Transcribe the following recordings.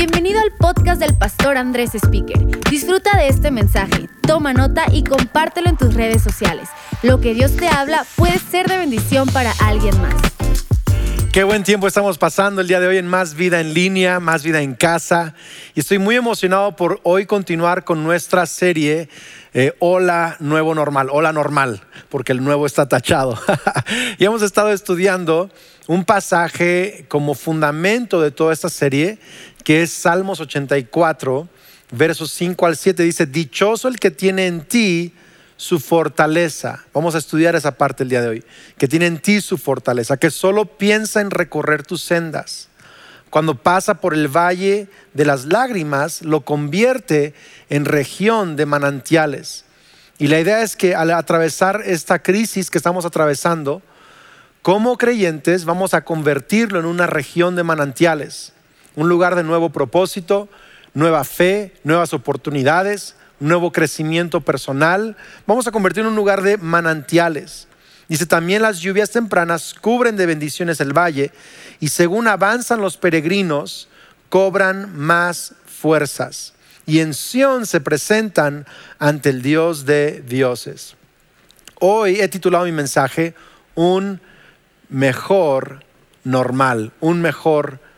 Bienvenido al podcast del pastor Andrés Speaker. Disfruta de este mensaje, toma nota y compártelo en tus redes sociales. Lo que Dios te habla puede ser de bendición para alguien más. Qué buen tiempo estamos pasando el día de hoy en Más Vida en línea, Más Vida en casa. Y estoy muy emocionado por hoy continuar con nuestra serie eh, Hola Nuevo Normal, Hola Normal, porque el nuevo está tachado. y hemos estado estudiando un pasaje como fundamento de toda esta serie, que es Salmos 84, versos 5 al 7. Dice, dichoso el que tiene en ti su fortaleza. Vamos a estudiar esa parte el día de hoy. Que tiene en ti su fortaleza, que solo piensa en recorrer tus sendas. Cuando pasa por el valle de las lágrimas, lo convierte en región de manantiales. Y la idea es que al atravesar esta crisis que estamos atravesando, como creyentes vamos a convertirlo en una región de manantiales, un lugar de nuevo propósito, nueva fe, nuevas oportunidades, nuevo crecimiento personal. Vamos a convertir en un lugar de manantiales. Dice, también las lluvias tempranas cubren de bendiciones el valle y según avanzan los peregrinos, cobran más fuerzas. Y en Sión se presentan ante el Dios de dioses. Hoy he titulado mi mensaje Un mejor normal, un mejor normal.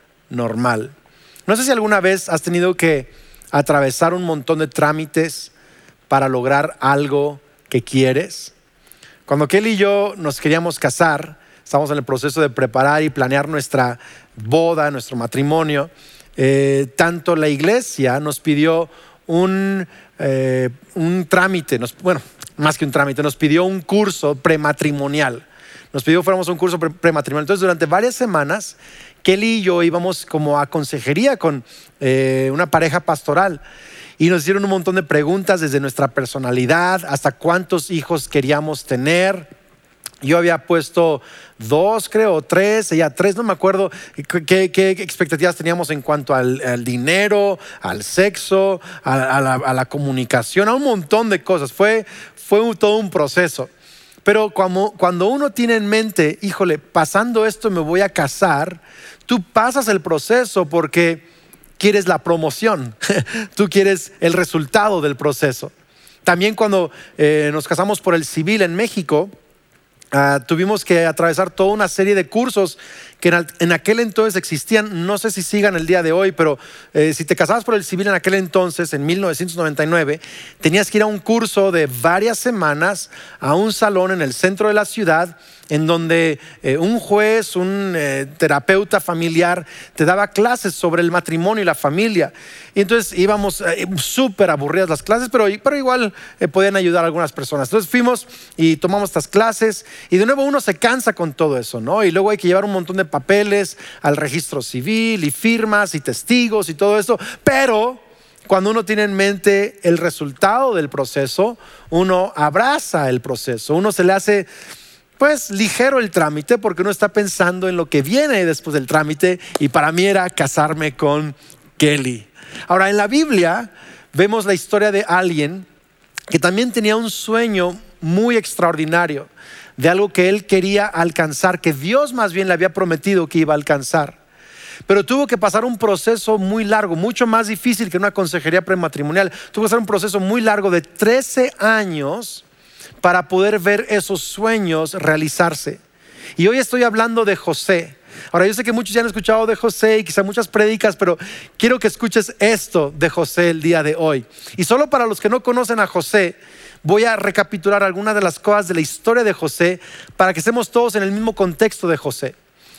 No sé si alguna vez has tenido que atravesar un montón de trámites para lograr algo que quieres. Cuando Kelly y yo nos queríamos casar, estamos en el proceso de preparar y planear nuestra boda, nuestro matrimonio, eh, tanto la iglesia nos pidió un, eh, un trámite, bueno, más que un trámite, nos pidió un curso prematrimonial. Nos pidió que fuéramos a un curso prematrimonial. Entonces, durante varias semanas Kelly y yo íbamos como a consejería con eh, una pareja pastoral y nos hicieron un montón de preguntas desde nuestra personalidad hasta cuántos hijos queríamos tener. Yo había puesto dos, creo, tres, ella tres, no me acuerdo qué, expectativas teníamos en cuanto al, dinero, al sexo, a, la, comunicación, a un montón de cosas. Fue, fue todo un proceso. Pero cuando, uno tiene en mente, híjole, pasando esto me voy a casar, tú pasas el proceso porque quieres la promoción, tú quieres el resultado del proceso. También cuando eh, nos casamos por el civil en México, ah, tuvimos que atravesar toda una serie de cursos que en, aquel entonces existían, no sé si sigan el día de hoy, pero eh, si te casabas por el civil en aquel entonces, en 1999, tenías que ir a un curso de varias semanas a un salón en el centro de la ciudad en donde eh, un juez, un eh, terapeuta familiar te daba clases sobre el matrimonio y la familia. Y entonces íbamos súper aburridas las clases, pero, pero igual podían ayudar a algunas personas. Entonces fuimos y tomamos estas clases y de nuevo uno se cansa con todo eso, ¿no? Y luego hay que llevar un montón de papeles al registro civil y firmas y testigos y todo eso, pero cuando uno tiene en mente el resultado del proceso, uno abraza el proceso, uno se le hace pues ligero el trámite porque uno está pensando en lo que viene después del trámite y para mí era casarme con Kelly. Ahora, en la Biblia vemos la historia de alguien que también tenía un sueño muy extraordinario de algo que él quería alcanzar, que Dios más bien le había prometido que iba a alcanzar. Pero tuvo que pasar un proceso muy largo, mucho más difícil que una consejería prematrimonial. Tuvo que pasar un proceso muy largo de 13 años para poder ver esos sueños realizarse. Y hoy estoy hablando de José. Ahora, yo sé que muchos ya han escuchado de José y quizá muchas prédicas, pero quiero que escuches esto de José el día de hoy. Y solo para los que no conocen a José, voy a recapitular algunas de las cosas de la historia de José para que estemos todos en el mismo contexto de José.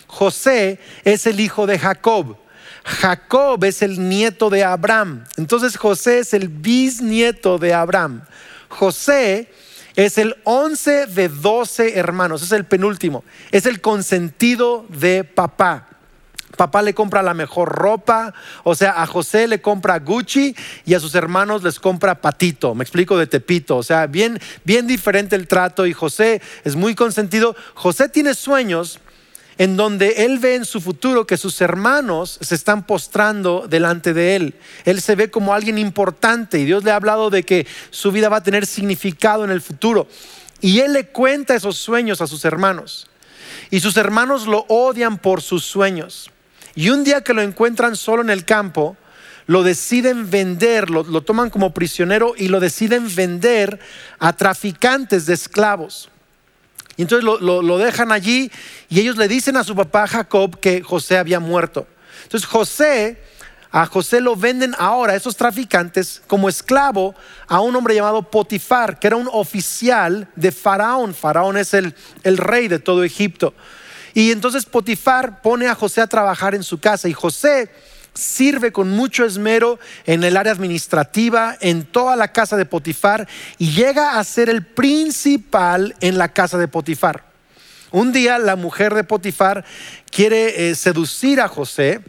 José es el hijo de Jacob. Jacob es el nieto de Abraham. Entonces José es el bisnieto de Abraham. José es el once de doce hermanos, es el penúltimo, es el consentido de papá. Papá le compra la mejor ropa, o sea, a José le compra Gucci y a sus hermanos les compra Patito, me explico de Tepito, o sea, bien, bien diferente el trato y José es muy consentido. José tiene sueños en donde él ve en su futuro que sus hermanos se están postrando delante de él. Él se ve como alguien importante y Dios le ha hablado de que su vida va a tener significado en el futuro. Y él le cuenta esos sueños a sus hermanos. Y sus hermanos lo odian por sus sueños. Y un día que lo encuentran solo en el campo, lo deciden vender, lo, toman como prisionero y lo deciden vender a traficantes de esclavos. Y entonces lo, dejan allí y ellos le dicen a su papá Jacob que José había muerto. Entonces José, a José lo venden ahora esos traficantes como esclavo a un hombre llamado Potifar, que era un oficial de Faraón. Faraón es el, el rey de todo Egipto. Y entonces Potifar pone a José a trabajar en su casa y José sirve con mucho esmero en el área administrativa, en toda la casa de Potifar y llega a ser el principal en la casa de Potifar. Un día la mujer de Potifar quiere eh, seducir a José,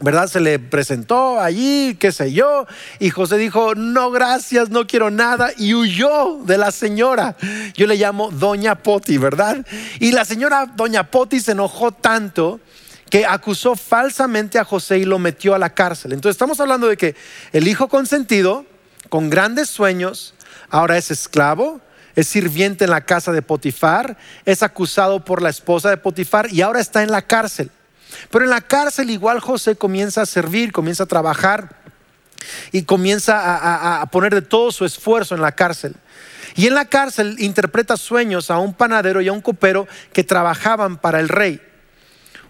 ¿verdad? Se le presentó allí, qué sé yo, y José dijo, no, gracias, no quiero nada, y huyó de la señora. Yo le llamo Doña Poti, ¿verdad? Y la señora Doña Poti se enojó tanto que acusó falsamente a José y lo metió a la cárcel. Entonces estamos hablando de que el hijo consentido, con grandes sueños, ahora es esclavo, es sirviente en la casa de Potifar, es acusado por la esposa de Potifar y ahora está en la cárcel. Pero en la cárcel igual José comienza a servir, comienza a trabajar y comienza a, a poner de todo su esfuerzo en la cárcel. Y en la cárcel interpreta sueños a un panadero y a un copero que trabajaban para el rey.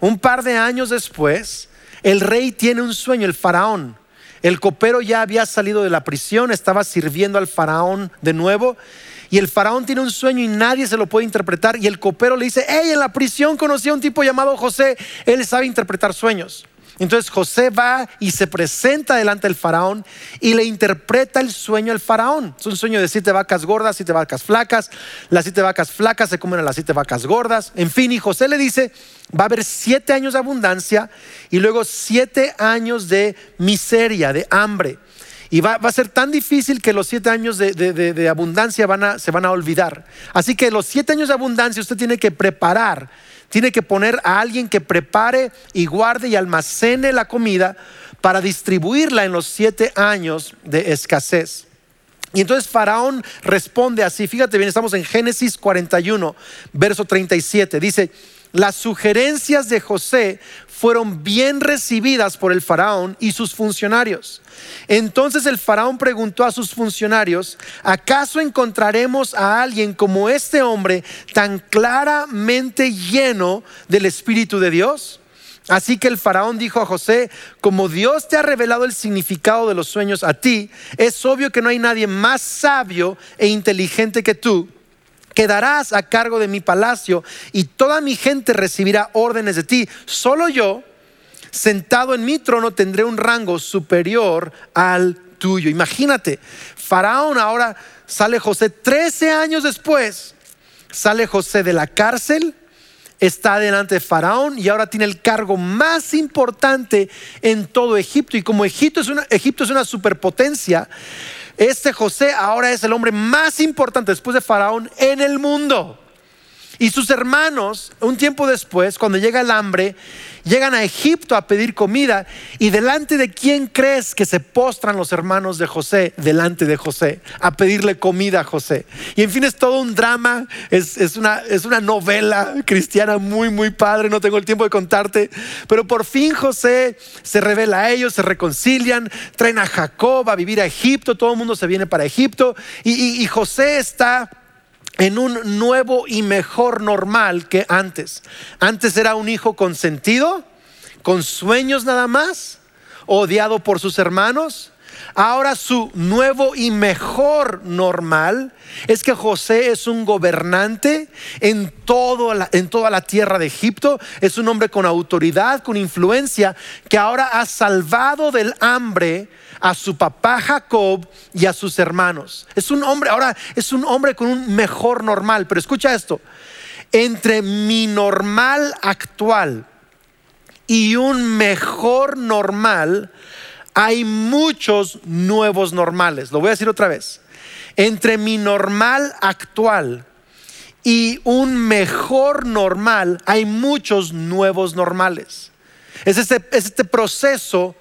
Un par de años después, el rey tiene un sueño, el faraón. El copero ya había salido de la prisión, estaba sirviendo al faraón de nuevo. Y el faraón tiene un sueño y nadie se lo puede interpretar. Y el copero le dice, hey, en la prisión conocí a un tipo llamado José, él sabe interpretar sueños. Entonces José va y se presenta delante del faraón y le interpreta el sueño al faraón. Es un sueño de siete vacas gordas, siete vacas flacas. Las siete vacas flacas se comen a las siete vacas gordas. En fin, y José le dice, va a haber siete años de abundancia y luego siete años de miseria, de hambre. Y va, a ser tan difícil que los siete años de, abundancia se van a olvidar. Así que los siete años de abundancia usted tiene que preparar tiene que poner a alguien que prepare y guarde y almacene la comida para distribuirla en los siete años de escasez. Y entonces Faraón responde así, fíjate bien, estamos en Génesis 41, verso 37, dice, las sugerencias de José fueron bien recibidas por el faraón y sus funcionarios. Entonces el faraón preguntó a sus funcionarios, ¿acaso encontraremos a alguien como este hombre tan claramente lleno del Espíritu de Dios? Así que el faraón dijo a José, como Dios te ha revelado el significado de los sueños a ti, es obvio que no hay nadie más sabio e inteligente que tú quedarás a cargo de mi palacio y toda mi gente recibirá órdenes de ti. Solo yo, sentado en mi trono, tendré un rango superior al tuyo. Imagínate, Faraón ahora sale José 13 años después, sale José de la cárcel. Está delante de Faraón y ahora tiene el cargo más importante en todo Egipto. Y como Egipto es una, Egipto es una superpotencia, este José ahora es el hombre más importante después de Faraón en el mundo. Y sus hermanos, un tiempo después, cuando llega el hambre, llegan a Egipto a pedir comida. ¿Y delante de quién crees que se postran los hermanos de José? Delante de José, a pedirle comida a José. Y en fin, es todo un drama, es, una, es una novela cristiana muy, muy padre, no tengo el tiempo de contarte. Pero por fin José se revela a ellos, se reconcilian, traen a Jacob a vivir a Egipto, todo el mundo se viene para Egipto. y José está en un nuevo y mejor normal que antes. Antes era un hijo consentido, con sueños nada más, odiado por sus hermanos. Ahora su nuevo y mejor normal es que José es un gobernante en, en toda la tierra de Egipto, es un hombre con autoridad, con influencia, que ahora ha salvado del hambre a su papá Jacob y a sus hermanos. Es un hombre, ahora es un hombre con un mejor normal, pero escucha esto, entre mi normal actual y un mejor normal, hay muchos nuevos normales. Lo voy a decir otra vez. Entre mi normal actual y un mejor normal, hay muchos nuevos normales. Es este, es este proceso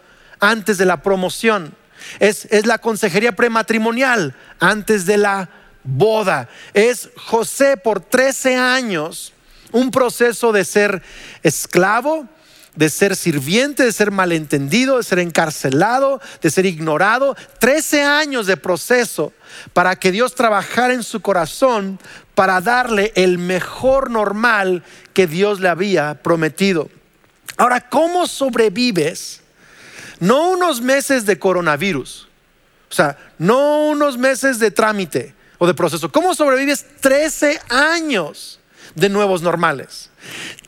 antes de la promoción. Es, es la consejería prematrimonial antes de la boda. Es José por 13 años un proceso de ser esclavo, de ser sirviente, de ser malentendido, de ser encarcelado, de ser ignorado. Trece años de proceso para que Dios trabajara en su corazón para darle el mejor normal que Dios le había prometido. Ahora, ¿cómo sobrevives? No unos meses de coronavirus, o sea, no unos meses de trámite o de proceso. ¿Cómo sobrevives 13 años de nuevos normales?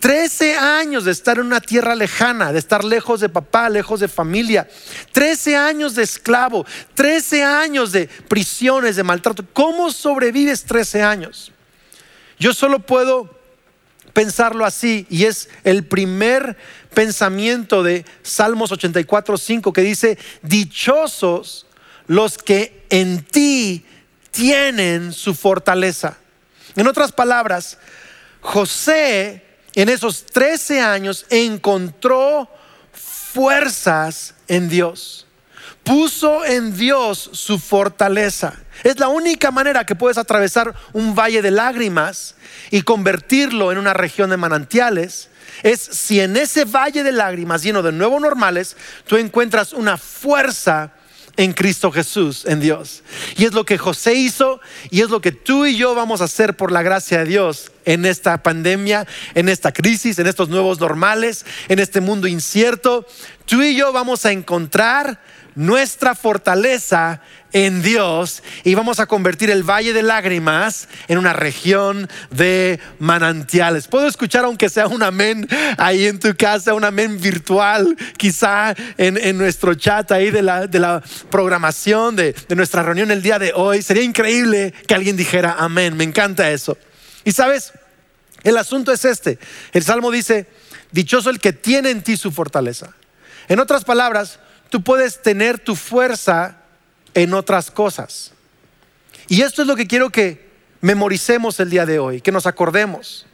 13 años de estar en una tierra lejana, de estar lejos de papá, lejos de familia. 13 años de esclavo, 13 años de prisiones, de maltrato. ¿Cómo sobrevives 13 años? Yo solo puedo pensarlo así y es el primer pensamiento de Salmos 84, 5 que dice, dichosos los que en ti tienen su fortaleza. En otras palabras, José en esos 13 años encontró fuerzas en Dios. Puso en Dios su fortaleza. Es la única manera que puedes atravesar un valle de lágrimas y convertirlo en una región de manantiales. Es si en ese valle de lágrimas lleno de nuevos normales, tú encuentras una fuerza en Cristo Jesús, en Dios. Y es lo que José hizo y es lo que tú y yo vamos a hacer por la gracia de Dios en esta pandemia, en esta crisis, en estos nuevos normales, en este mundo incierto. Tú y yo vamos a encontrar nuestra fortaleza en Dios y vamos a convertir el Valle de Lágrimas en una región de manantiales. Puedo escuchar aunque sea un amén ahí en tu casa, un amén virtual, quizá en, nuestro chat ahí de la, de la programación de, de nuestra reunión el día de hoy. Sería increíble que alguien dijera amén. Me encanta eso. Y sabes, el asunto es este. El Salmo dice, dichoso el que tiene en ti su fortaleza. En otras palabras, tú puedes tener tu fuerza en otras cosas. Y esto es lo que quiero que memoricemos el día de hoy, que nos acordemos,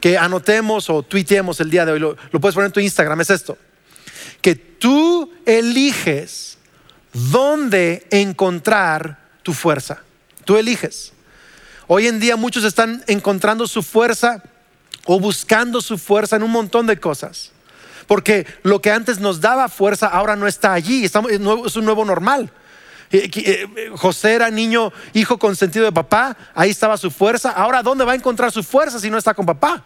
que anotemos o tuiteemos el día de hoy. Lo, puedes poner en tu Instagram, es esto. Que tú eliges dónde encontrar tu fuerza. Tú eliges. Hoy en día muchos están encontrando su fuerza o buscando su fuerza en un montón de cosas. Porque lo que antes nos daba fuerza ahora no está allí, es un nuevo normal. Eh, eh, José era niño, hijo consentido de papá, ahí estaba su fuerza. Ahora, ¿dónde va a encontrar su fuerza si no está con papá?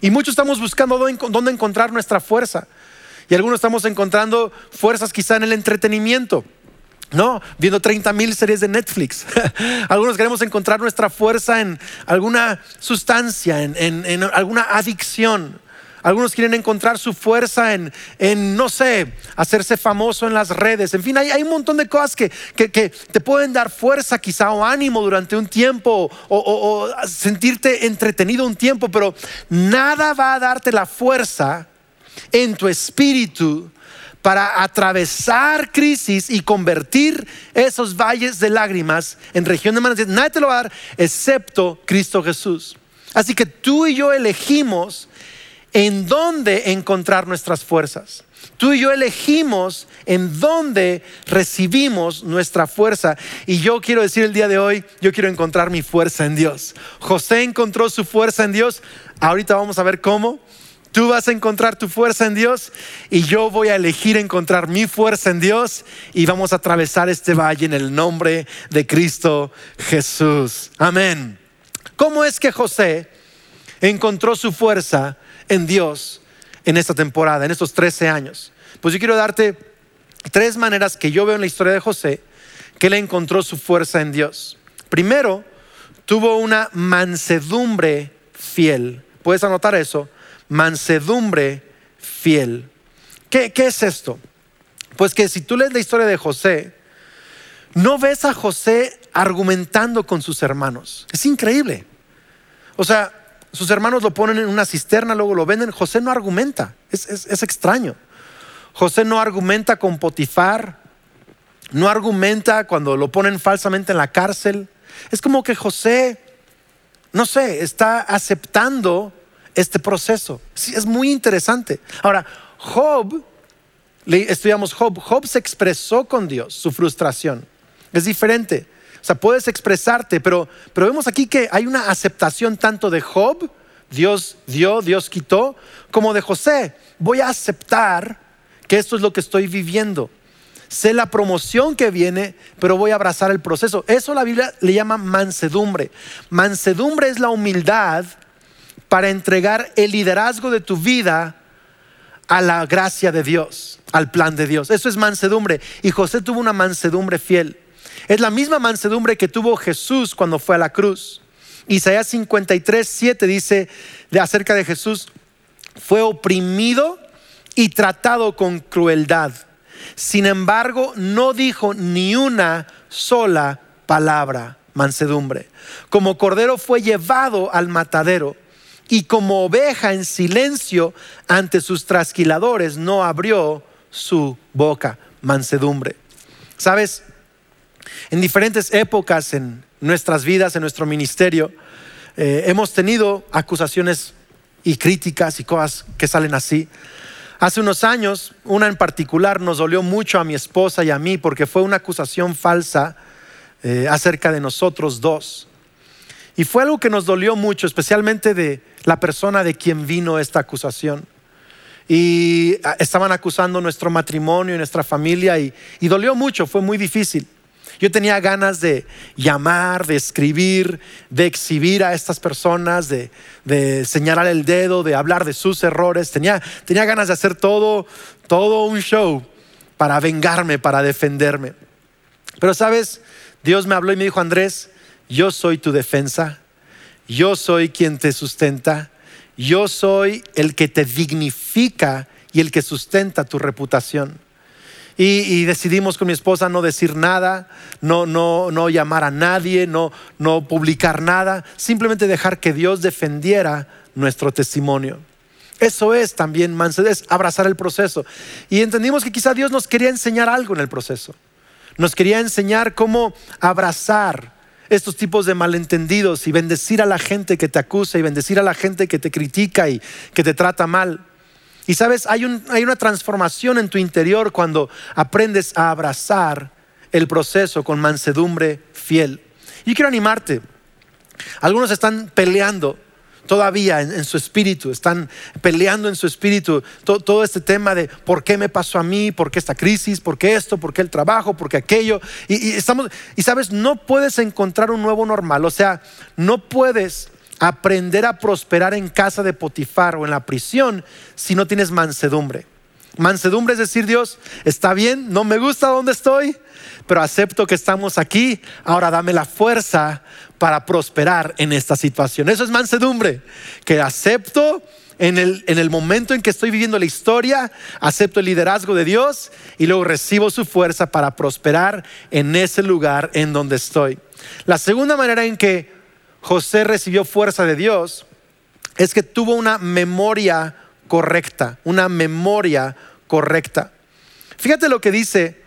Y muchos estamos buscando dónde encontrar nuestra fuerza. Y algunos estamos encontrando fuerzas quizá en el entretenimiento. No, viendo 30 mil series de Netflix. Algunos queremos encontrar nuestra fuerza en alguna sustancia, en alguna adicción. Algunos quieren encontrar su fuerza en, no sé, hacerse famoso en las redes. En fin, hay, un montón de cosas que, te pueden dar fuerza quizá o ánimo durante un tiempo o, sentirte entretenido un tiempo, pero nada va a darte la fuerza en tu espíritu para atravesar crisis y convertir esos valles de lágrimas en región de manantiales. Nadie te lo va a dar excepto Cristo Jesús. Así que tú y yo elegimos en dónde encontrar nuestras fuerzas. Tú y yo elegimos en dónde recibimos nuestra fuerza. Y yo quiero decir el día de hoy, yo quiero encontrar mi fuerza en Dios. José encontró su fuerza en Dios. Ahorita vamos a ver cómo. Tú vas a encontrar tu fuerza en Dios y yo voy a elegir encontrar mi fuerza en Dios y vamos a atravesar este valle en el nombre de Cristo Jesús. Amén. ¿Cómo es que José encontró su fuerza en Dios en esta temporada, en estos 13 años? Pues yo quiero darte tres maneras que yo veo en la historia de José que él encontró su fuerza en Dios. Primero, tuvo una mansedumbre fiel. ¿Puedes anotar eso? Mansedumbre fiel. ¿Qué, ¿Qué, es esto? Pues que si tú lees la historia de José, no ves a José argumentando con sus hermanos. Es increíble. O sea, sus hermanos lo ponen en una cisterna, luego lo venden. José no argumenta, es, extraño. José no argumenta con Potifar, no argumenta cuando lo ponen falsamente en la cárcel. Es como que José, no sé, está aceptando este proceso. es muy interesante. Ahora, Job, estudiamos Job, Job se expresó con Dios su frustración. Es diferente. O sea, puedes expresarte, pero, pero vemos aquí que hay una aceptación tanto de Job Dios dio, Dios quitó, como de José. Voy a aceptar que esto es lo que estoy viviendo. Sé la promoción que viene, pero voy a abrazar el proceso. Eso la Biblia le llama mansedumbre. Mansedumbre es la humildad para entregar el liderazgo de tu vida a la gracia de Dios, al plan de Dios. Eso es mansedumbre. Y José tuvo una mansedumbre fiel. Es la misma mansedumbre que tuvo Jesús cuando fue a la cruz. Isaías 53, 7 dice acerca de Jesús, fue oprimido y tratado con crueldad. Sin embargo, no dijo ni una sola palabra, mansedumbre. Como cordero fue llevado al matadero y como oveja en silencio ante sus trasquiladores no abrió su boca, mansedumbre. ¿Sabes? En diferentes épocas en nuestras vidas, en nuestro ministerio, eh, hemos tenido acusaciones y críticas y cosas que salen así. Hace unos años, una en particular nos dolió mucho a mi esposa y a mí porque fue una acusación falsa eh, acerca de nosotros dos. Y fue algo que nos dolió mucho, especialmente de la persona de quien vino esta acusación. Y ah, estaban acusando nuestro matrimonio y nuestra familia y dolió mucho, fue muy difícil. Yo tenía ganas de llamar, de escribir, de exhibir a estas personas, de, señalar el dedo, de hablar de sus errores. Tenía, tenía ganas de hacer todo, todo un show para vengarme, para defenderme. Pero sabes, Dios me habló y me dijo, Andrés, yo soy tu defensa, yo soy quien te sustenta, yo soy el que te dignifica y el que sustenta tu reputación. Y, decidimos con mi esposa no decir nada, no, no, no llamar a nadie, no, no publicar nada, simplemente dejar que Dios defendiera nuestro testimonio. Eso es también mansedumbre, es abrazar el proceso. Y entendimos que quizá Dios nos quería enseñar algo en el proceso. Nos quería enseñar cómo abrazar estos tipos de malentendidos y bendecir a la gente que te acusa y bendecir a la gente que te critica y que te trata mal. Y sabes, hay, una transformación en tu interior cuando aprendes a abrazar el proceso con mansedumbre fiel. Y quiero animarte. Algunos están peleando todavía en, su espíritu, están peleando en su espíritu todo, este tema de por qué me pasó a mí, por qué esta crisis, por qué esto, por qué el trabajo, por qué aquello. Y, estamos, y sabes, no puedes encontrar un nuevo normal, o sea, no puedes aprender a prosperar en casa de Potifar o en la prisión si no tienes mansedumbre. Mansedumbre es decir, Dios, está bien, no me gusta donde estoy, pero acepto que estamos aquí, ahora dame la fuerza para prosperar en esta situación. Eso es mansedumbre, que acepto en el, en el momento en que estoy viviendo la historia, acepto el liderazgo de Dios y luego recibo su fuerza para prosperar en ese lugar en donde estoy. La segunda manera en que José recibió fuerza de Dios es que tuvo una memoria correcta, una memoria correcta. Fíjate lo que dice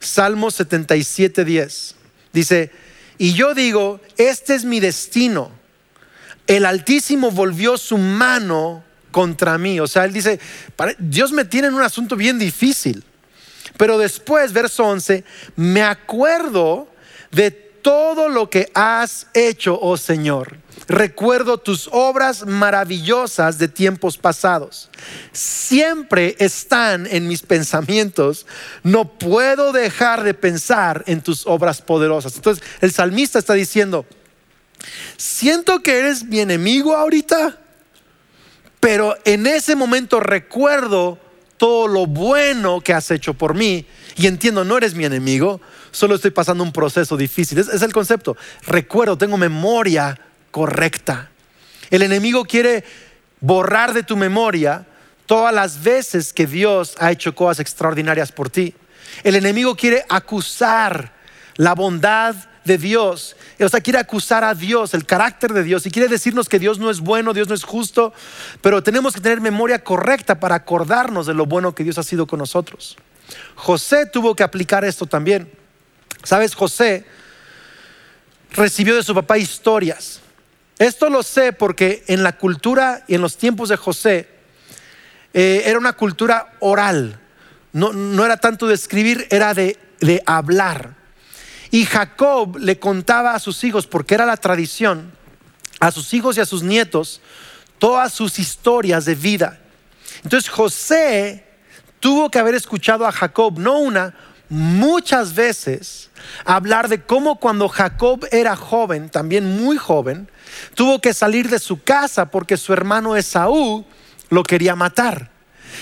Salmo 77:10. Dice, y yo digo, este es mi destino. El Altísimo volvió su mano contra mí. O sea, él dice, Dios me tiene en un asunto bien difícil. Pero después, verso 11, me acuerdo de todo lo que has hecho, oh Señor. Recuerdo tus obras maravillosas de tiempos pasados. Siempre están en mis pensamientos. No puedo dejar de pensar en tus obras poderosas. Entonces el salmista está diciendo, siento que eres mi enemigo ahorita, pero en ese momento recuerdo todo lo bueno que has hecho por mí y entiendo, no eres mi enemigo, solo estoy pasando un proceso difícil. Es, el concepto. Recuerdo, tengo memoria correcta. El enemigo quiere borrar de tu memoria todas las veces que Dios ha hecho cosas extraordinarias por ti. El enemigo quiere acusar la bondad de Dios. O sea, quiere acusar a Dios, el carácter de Dios, y quiere decirnos que Dios no es bueno, Dios no es justo, pero tenemos que tener memoria correcta para acordarnos de lo bueno que Dios ha sido con nosotros. José tuvo que aplicar esto también. Sabes, José recibió de su papá historias. Esto lo sé porque en la cultura y en los tiempos de José eh, era una cultura oral. No, era tanto de escribir, era de, de hablar. Y Jacob le contaba a sus hijos, porque era la tradición, a sus hijos y a sus nietos, todas sus historias de vida. Entonces José tuvo que haber escuchado a Jacob, no una, muchas veces, hablar de cómo cuando Jacob era joven, también muy joven, tuvo que salir de su casa porque su hermano Esaú lo quería matar.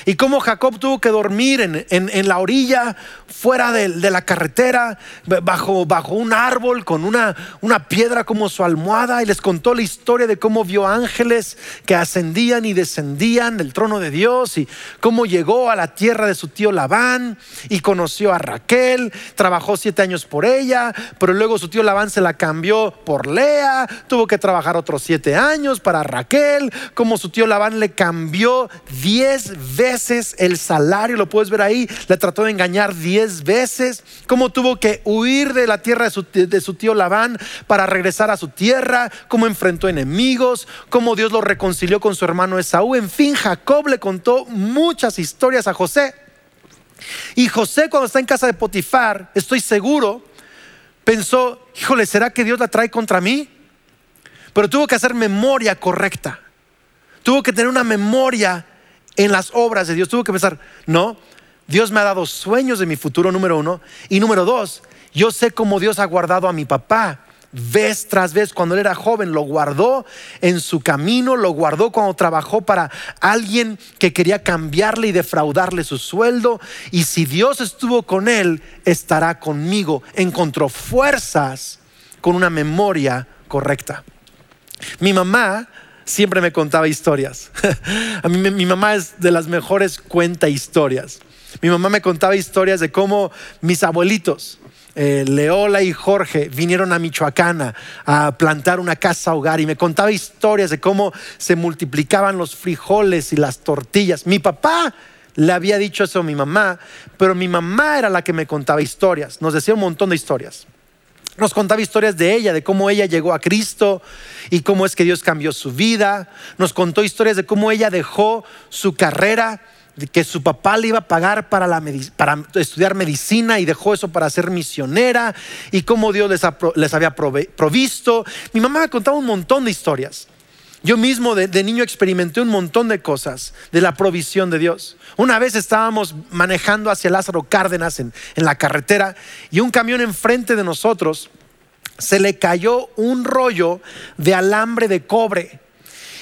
Y cómo Jacob tuvo que dormir en, la orilla, fuera de, la carretera, bajo, bajo un árbol, con una, una piedra como su almohada. Y les contó la historia de cómo vio ángeles que ascendían y descendían del trono de Dios. Y cómo llegó a la tierra de su tío Labán y conoció a Raquel. Trabajó siete años por ella, pero luego su tío Labán se la cambió por Lea. Tuvo que trabajar otros siete años para Raquel. Como su tío Labán le cambió diez veces veces el salario, lo puedes ver ahí, le trató de engañar diez veces, cómo tuvo que huir de la tierra de su, tío Labán para regresar a su tierra, cómo enfrentó enemigos, cómo Dios lo reconcilió con su hermano Esaú. En fin, Jacob le contó muchas historias a José. Y José cuando está en casa de Potifar, estoy seguro, pensó, híjole, ¿será que Dios la trae contra mí? Pero tuvo que hacer memoria correcta. Tuvo que tener una memoria en las obras de Dios. Tuvo que pensar, no, Dios me ha dado sueños de mi futuro, número uno. Y número dos, yo sé cómo Dios ha guardado a mi papá. Vez tras vez, cuando él era joven, lo guardó en su camino, lo guardó cuando trabajó para alguien que quería cambiarle y defraudarle su sueldo. Y si Dios estuvo con él, estará conmigo. Encontró fuerzas con una memoria correcta. Mi mamá siempre me contaba historias. Mi mamá es de las mejores cuenta historias. Mi mamá me contaba historias de cómo mis abuelitos, eh, Leola y Jorge, vinieron a Michoacán a plantar una casa hogar y me contaba historias de cómo se multiplicaban los frijoles y las tortillas. Mi papá le había dicho eso a mi mamá, pero mi mamá era la que me contaba historias. Nos decía un montón de historias. Nos contaba historias de ella, de cómo ella llegó a Cristo y cómo es que Dios cambió su vida. Nos contó historias de cómo ella dejó su carrera, que su papá le iba a pagar para, estudiar medicina y dejó eso para ser misionera y cómo Dios les, había provisto. Mi mamá contaba un montón de historias. Yo mismo de, niño experimenté un montón de cosas de la provisión de Dios. Una vez estábamos manejando hacia Lázaro Cárdenas en, la carretera y un camión enfrente de nosotros se le cayó un rollo de alambre de cobre.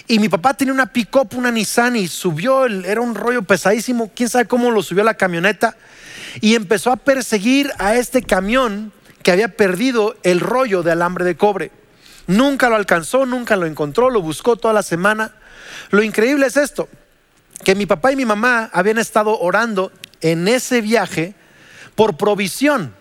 Y mi papá tenía una pick-up, una Nissan, y subió, era un rollo pesadísimo, quién sabe cómo lo subió a la camioneta, y empezó a perseguir a este camión que había perdido el rollo de alambre de cobre. Nunca lo alcanzó, nunca lo encontró, lo buscó toda la semana. Lo increíble es esto, que mi papá y mi mamá habían estado orando en ese viaje por provisión,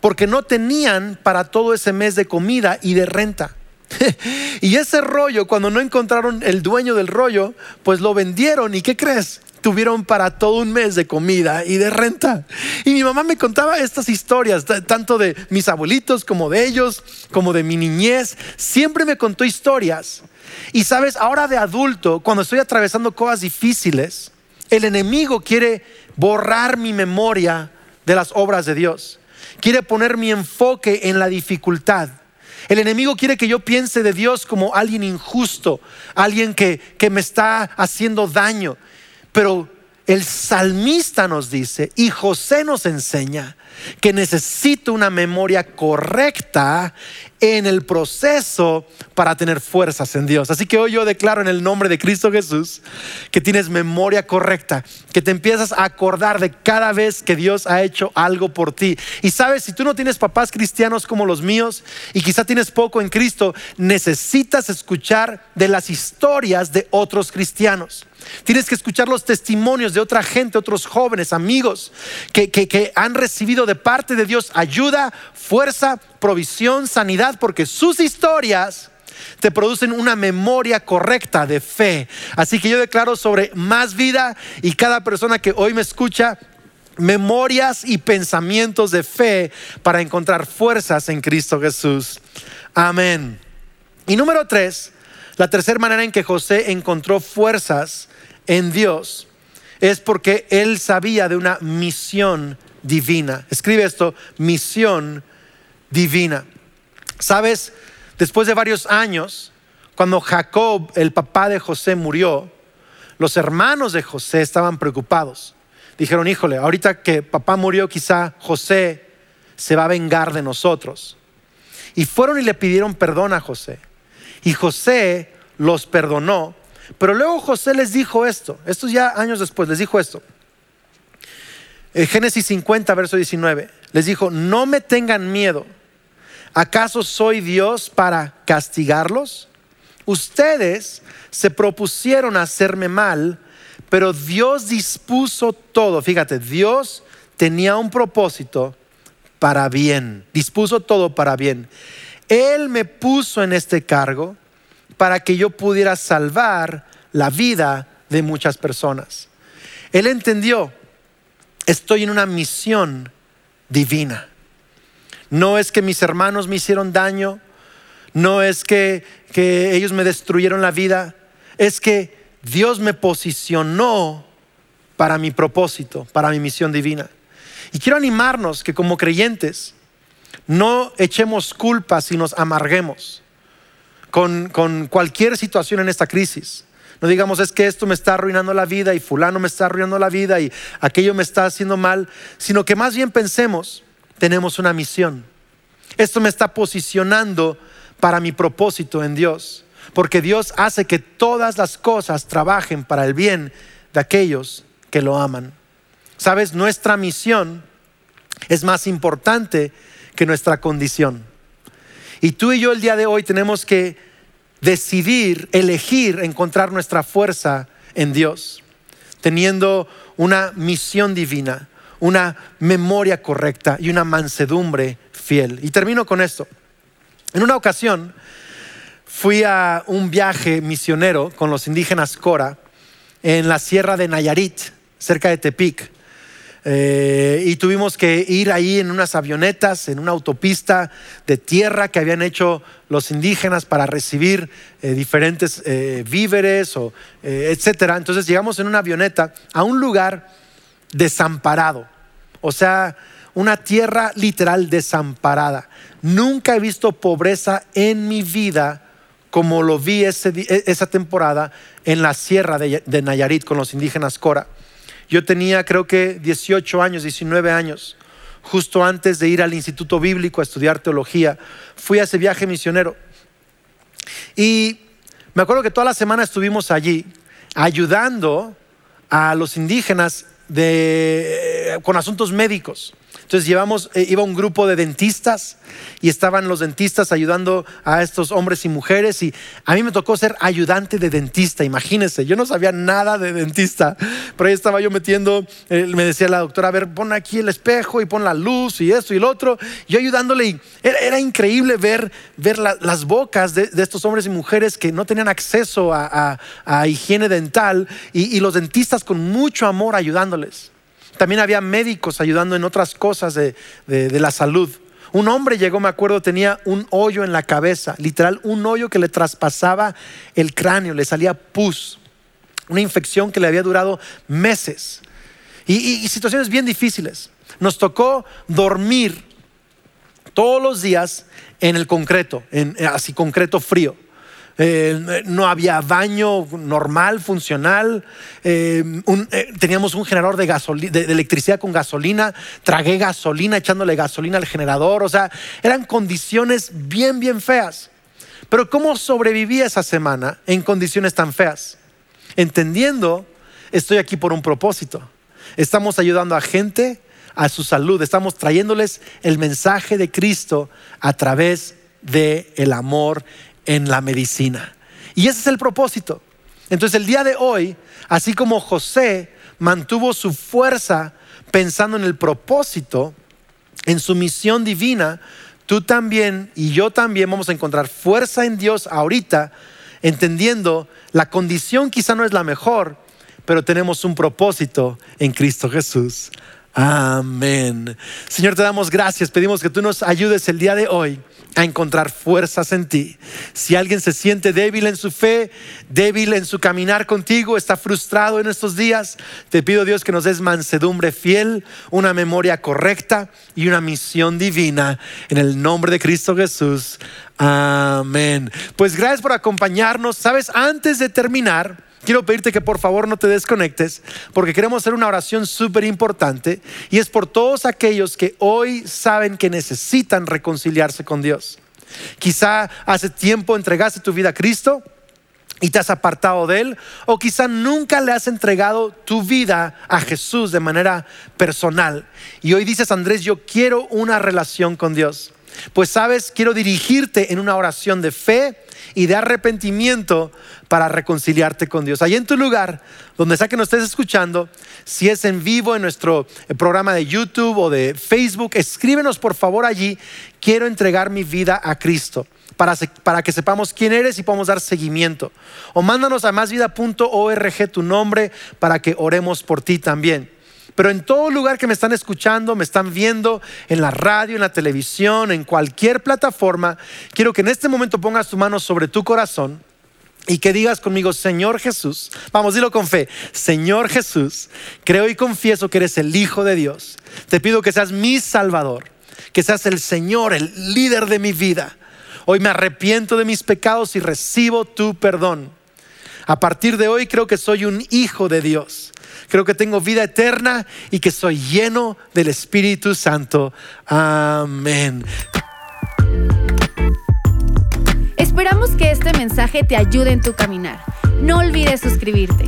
porque no tenían para todo ese mes de comida y de renta. y ese rollo, cuando no encontraron el dueño del rollo, pues lo vendieron. ¿Y qué crees? Tuvieron para todo un mes de comida y de renta. Y mi mamá me contaba estas historias, tanto de mis abuelitos como de ellos, como de mi niñez. Siempre me contó historias. Y sabes, ahora de adulto, cuando estoy atravesando cosas difíciles, el enemigo quiere borrar mi memoria de las obras de Dios. Quiere poner mi enfoque en la dificultad. El enemigo quiere que yo piense de Dios como alguien injusto, alguien que, que me está haciendo daño. Pero el salmista nos dice y José nos enseña que necesito una memoria correcta en el proceso para tener fuerzas en Dios. Así que hoy yo declaro en el nombre de Cristo Jesús que tienes memoria correcta, que te empiezas a acordar de cada vez que Dios ha hecho algo por ti. Y sabes, si tú no tienes papás cristianos como los míos y quizá tienes poco en Cristo, necesitas escuchar de las historias de otros cristianos. Tienes que escuchar los testimonios de otra gente, otros jóvenes, amigos, que, que, han recibido de parte de Dios ayuda, fuerza, provisión, sanidad, porque sus historias te producen una memoria correcta de fe. Así que yo declaro sobre más vida y cada persona que hoy me escucha, memorias y pensamientos de fe para encontrar fuerzas en Cristo Jesús. Amén. Y número tres, la tercera manera en que José encontró fuerzas en Dios es porque él sabía de una misión divina. Escribe esto, misión divina. Sabes, después de varios años, cuando Jacob, el papá de José, murió, los hermanos de José estaban preocupados. Dijeron, híjole, ahorita que papá murió, quizá José se va a vengar de nosotros. Y fueron y le pidieron perdón a José. Y José los perdonó. Pero luego José les dijo esto, estos ya años después, les dijo esto. En Génesis 50, verso 19, les dijo, no me tengan miedo. ¿Acaso soy Dios para castigarlos? Ustedes se propusieron hacerme mal, pero Dios dispuso todo. Fíjate, Dios tenía un propósito para bien, dispuso todo para bien. Él me puso en este cargo para que yo pudiera salvar la vida de muchas personas. Él entendió, estoy en una misión divina. No es que mis hermanos me hicieron daño, no es que, que ellos me destruyeron la vida, es que Dios me posicionó para mi propósito, para mi misión divina. Y quiero animarnos que como creyentes no echemos culpas y nos amarguemos con, con cualquier situación en esta crisis. No digamos, es que esto me está arruinando la vida y fulano me está arruinando la vida y aquello me está haciendo mal, sino que más bien pensemos, tenemos una misión. Esto me está posicionando para mi propósito en Dios, porque Dios hace que todas las cosas trabajen para el bien de aquellos que lo aman. Sabes, nuestra misión es más importante que nuestra condición. Y tú y yo el día de hoy tenemos que decidir, elegir encontrar nuestra fuerza en Dios, teniendo una misión divina, una memoria correcta y una mansedumbre fiel. Y termino con esto. En una ocasión fui a un viaje misionero con los indígenas Cora en la sierra de Nayarit, cerca de Tepic. Eh, y tuvimos que ir ahí en unas avionetas, en una autopista de tierra que habían hecho los indígenas para recibir eh, diferentes eh, víveres, o, etcétera. Entonces llegamos en una avioneta a un lugar desamparado, o sea, una tierra literal desamparada. Nunca he visto pobreza en mi vida como lo vi e, esa temporada en la sierra de, de Nayarit con los indígenas Cora. Yo tenía creo que 18 años, 19 años, justo antes de ir al Instituto Bíblico a estudiar teología. Fui a ese viaje misionero. Y me acuerdo que toda la semana estuvimos allí ayudando a los indígenas con asuntos médicos. Entonces llevamos, eh, iba un grupo de dentistas y estaban los dentistas ayudando a estos hombres y mujeres y a mí me tocó ser ayudante de dentista, imagínense, yo no sabía nada de dentista, pero ahí estaba yo metiendo, eh, me decía la doctora, a ver, pon aquí el espejo y pon la luz y esto y lo otro, yo ayudándole y era, increíble ver, ver las bocas de, estos hombres y mujeres que no tenían acceso a, higiene dental y los dentistas con mucho amor ayudándoles. También había médicos ayudando en otras cosas de, la salud. Un hombre llegó, me acuerdo, tenía un hoyo en la cabeza, literal, un hoyo que le traspasaba el cráneo, le salía pus, una infección que le había durado meses y, situaciones bien difíciles. Nos tocó dormir todos los días en el concreto, en, así concreto frío. Eh, no había baño normal, funcional, eh, eh, teníamos un generador de, de, electricidad con gasolina, tragué gasolina echándole gasolina al generador, o sea, eran condiciones bien, bien feas. Pero ¿cómo sobreviví esa semana en condiciones tan feas? Entendiendo, estoy aquí por un propósito. Estamos ayudando a gente a su salud, estamos trayéndoles el mensaje de Cristo a través de el amor en la medicina. Y ese es el propósito. Entonces el día de hoy, así como José mantuvo su fuerza pensando en el propósito, en su misión divina, tú también y yo también vamos a encontrar fuerza en Dios ahorita, entendiendo la condición quizá no es la mejor, pero tenemos un propósito en Cristo Jesús. Amén. Señor, te damos gracias. Pedimos que tú nos ayudes el día de hoy a encontrar fuerzas en ti. Si alguien se siente débil en su fe, débil en su caminar contigo, está frustrado en estos días, te pido Dios que nos des mansedumbre fiel, una memoria correcta y una misión divina en el nombre de Cristo Jesús. Amén. Pues gracias por acompañarnos. Sabes, antes de terminar, quiero pedirte que por favor no te desconectes porque queremos hacer una oración súper importante y es por todos aquellos que hoy saben que necesitan reconciliarse con Dios. Quizá hace tiempo entregaste tu vida a Cristo y te has apartado de Él, o quizá nunca le has entregado tu vida a Jesús de manera personal. Y hoy dices, Andrés, yo quiero una relación con Dios. Pues sabes, quiero dirigirte en una oración de fe y de arrepentimiento para reconciliarte con Dios. Ahí en tu lugar, donde sea que nos estés escuchando, si es en vivo en nuestro programa de YouTube o de Facebook, escríbenos por favor allí, quiero entregar mi vida a Cristo. Para, para, que sepamos quién eres y podamos dar seguimiento. O mándanos a másvida.org tu nombre para que oremos por ti también. Pero en todo lugar que me están escuchando, me están viendo, en la radio, en la televisión, en cualquier plataforma, quiero que en este momento pongas tu mano sobre tu corazón y que digas conmigo, Señor Jesús, vamos, dilo con fe, Señor Jesús, creo y confieso que eres el Hijo de Dios. Te pido que seas mi Salvador, que seas el Señor, el líder de mi vida. Hoy me arrepiento de mis pecados y recibo tu perdón. A partir de hoy creo que soy un hijo de Dios creo que tengo vida eterna y que soy lleno del Espíritu Santo. Amén. Esperamos que este mensaje te ayude en tu caminar. No olvides suscribirte.